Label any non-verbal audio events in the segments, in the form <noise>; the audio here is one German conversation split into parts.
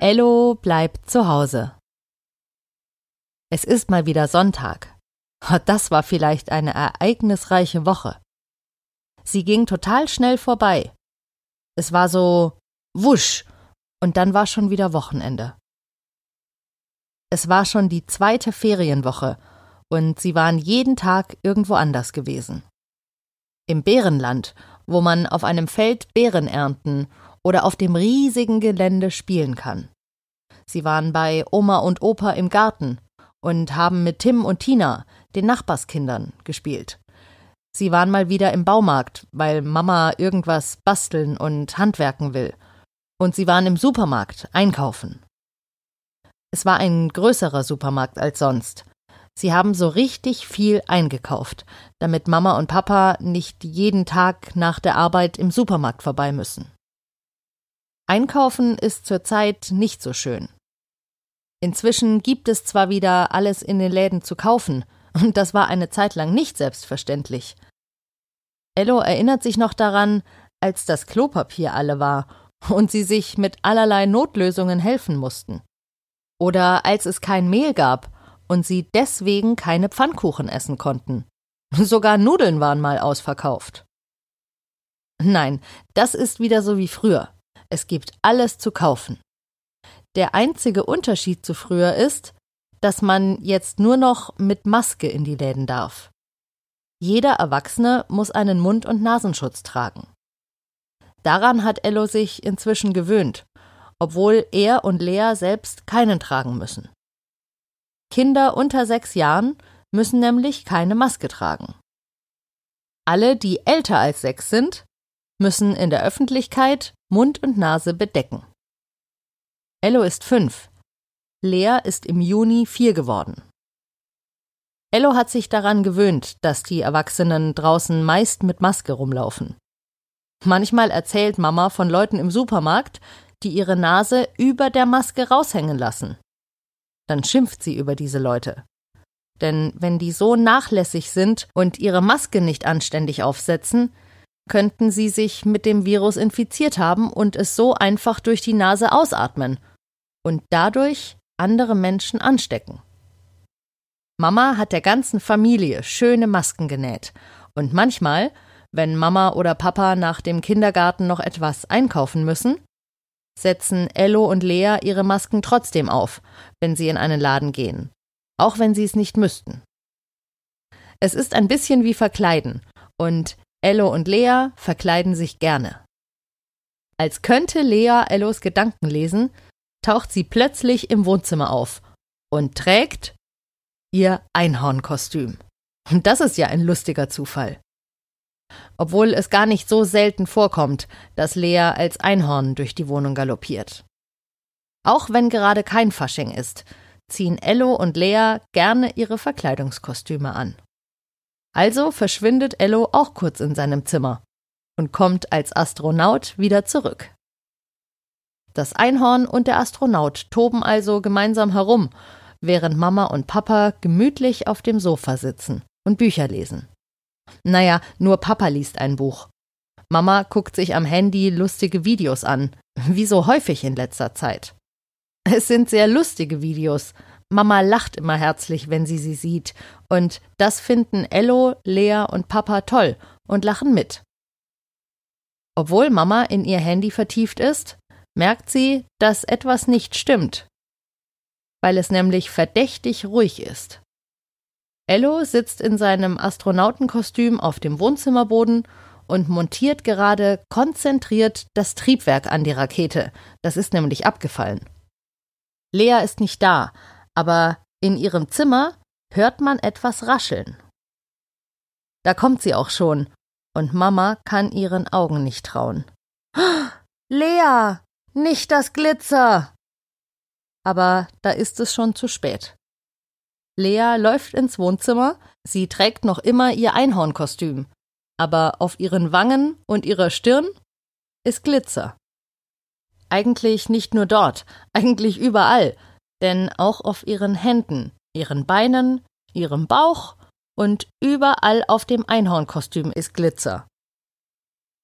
Ello bleibt zu Hause. Es ist mal wieder Sonntag. <laughs> Das war vielleicht eine ereignisreiche Woche. Sie ging total schnell vorbei. Es war so wusch, und dann war schon wieder Wochenende. Es war schon die zweite Ferienwoche, und sie waren jeden Tag irgendwo anders gewesen. Im Bärenland, wo man auf einem Feld Beeren ernten oder auf dem riesigen Gelände spielen kann. Sie waren bei Oma und Opa im Garten und haben mit Tim und Tina, den Nachbarskindern, gespielt. Sie waren mal wieder im Baumarkt, weil Mama irgendwas basteln und handwerken will. Und sie waren im Supermarkt einkaufen. Es war ein größerer Supermarkt als sonst. Sie haben so richtig viel eingekauft, damit Mama und Papa nicht jeden Tag nach der Arbeit im Supermarkt vorbei müssen. Einkaufen ist zurzeit nicht so schön. Inzwischen gibt es zwar wieder alles in den Läden zu kaufen, und das war eine Zeit lang nicht selbstverständlich. Ello erinnert sich noch daran, als das Klopapier alle war und sie sich mit allerlei Notlösungen helfen mussten. Oder als es kein Mehl gab und sie deswegen keine Pfannkuchen essen konnten. Sogar Nudeln waren mal ausverkauft. Nein, das ist wieder so wie früher. Es gibt alles zu kaufen. Der einzige Unterschied zu früher ist, dass man jetzt nur noch mit Maske in die Läden darf. Jeder Erwachsene muss einen Mund- und Nasenschutz tragen. Daran hat Ello sich inzwischen gewöhnt, obwohl er und Lea selbst keinen tragen müssen. Kinder unter sechs Jahren müssen nämlich keine Maske tragen. Alle, die älter als sechs sind, müssen in der Öffentlichkeit Mund und Nase bedecken. Ello ist fünf. Lea ist im Juni vier geworden. Ello hat sich daran gewöhnt, dass die Erwachsenen draußen meist mit Maske rumlaufen. Manchmal erzählt Mama von Leuten im Supermarkt, die ihre Nase über der Maske raushängen lassen. Dann schimpft sie über diese Leute. Denn wenn die so nachlässig sind und ihre Maske nicht anständig aufsetzen, könnten sie sich mit dem Virus infiziert haben und es so einfach durch die Nase ausatmen und dadurch andere Menschen anstecken. Mama hat der ganzen Familie schöne Masken genäht und manchmal, wenn Mama oder Papa nach dem Kindergarten noch etwas einkaufen müssen, setzen Ello und Lea ihre Masken trotzdem auf, wenn sie in einen Laden gehen, auch wenn sie es nicht müssten. Es ist ein bisschen wie Verkleiden, und Ello und Lea verkleiden sich gerne. Als könnte Lea Ellos Gedanken lesen, taucht sie plötzlich im Wohnzimmer auf und trägt ihr Einhornkostüm. Und das ist ja ein lustiger Zufall. Obwohl es gar nicht so selten vorkommt, dass Lea als Einhorn durch die Wohnung galoppiert. Auch wenn gerade kein Fasching ist, ziehen Ello und Lea gerne ihre Verkleidungskostüme an. Also verschwindet Ello auch kurz in seinem Zimmer und kommt als Astronaut wieder zurück. Das Einhorn und der Astronaut toben also gemeinsam herum, während Mama und Papa gemütlich auf dem Sofa sitzen und Bücher lesen. Naja, nur Papa liest ein Buch. Mama guckt sich am Handy lustige Videos an, wie so häufig in letzter Zeit. Es sind sehr lustige Videos, Mama lacht immer herzlich, wenn sie sie sieht, und das finden Ello, Lea und Papa toll und lachen mit. Obwohl Mama in ihr Handy vertieft ist, merkt sie, dass etwas nicht stimmt, weil es nämlich verdächtig ruhig ist. Ello sitzt in seinem Astronautenkostüm auf dem Wohnzimmerboden und montiert gerade konzentriert das Triebwerk an die Rakete. Das ist nämlich abgefallen. Lea ist nicht da, aber in ihrem Zimmer hört man etwas rascheln. Da kommt sie auch schon, und Mama kann ihren Augen nicht trauen. <gasps> Lea, nicht das Glitzer! Aber da ist es schon zu spät. Lea läuft ins Wohnzimmer, sie trägt noch immer ihr Einhornkostüm, aber auf ihren Wangen und ihrer Stirn ist Glitzer. Eigentlich nicht nur dort, eigentlich überall, denn auch auf ihren Händen, ihren Beinen, ihrem Bauch und überall auf dem Einhornkostüm ist Glitzer.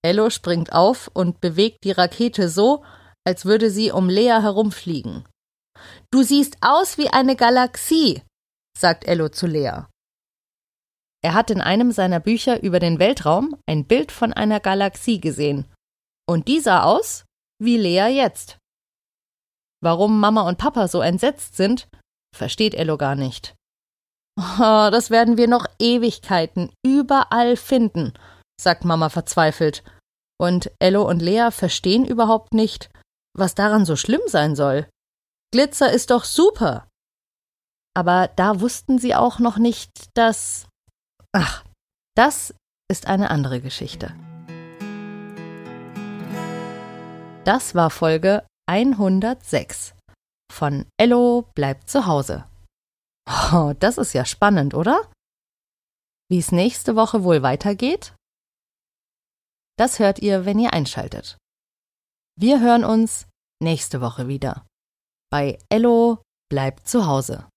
Ello springt auf und bewegt die Rakete so, als würde sie um Lea herumfliegen. Du siehst aus wie eine Galaxie, sagt Ello zu Lea. Er hat in einem seiner Bücher über den Weltraum ein Bild von einer Galaxie gesehen. Und die sah aus wie Lea jetzt. Warum Mama und Papa so entsetzt sind, versteht Ello gar nicht. Oh, das werden wir noch Ewigkeiten überall finden, sagt Mama verzweifelt. Und Ello und Lea verstehen überhaupt nicht, was daran so schlimm sein soll. Glitzer ist doch super. Aber da wussten sie auch noch nicht, dass. Ach, das ist eine andere Geschichte. Das war Folge 106 von Ello bleibt zu Hause. Oh, das ist ja spannend, oder? Wie es nächste Woche wohl weitergeht? Das hört ihr, wenn ihr einschaltet. Wir hören uns nächste Woche wieder. Bei Ello bleibt zu Hause.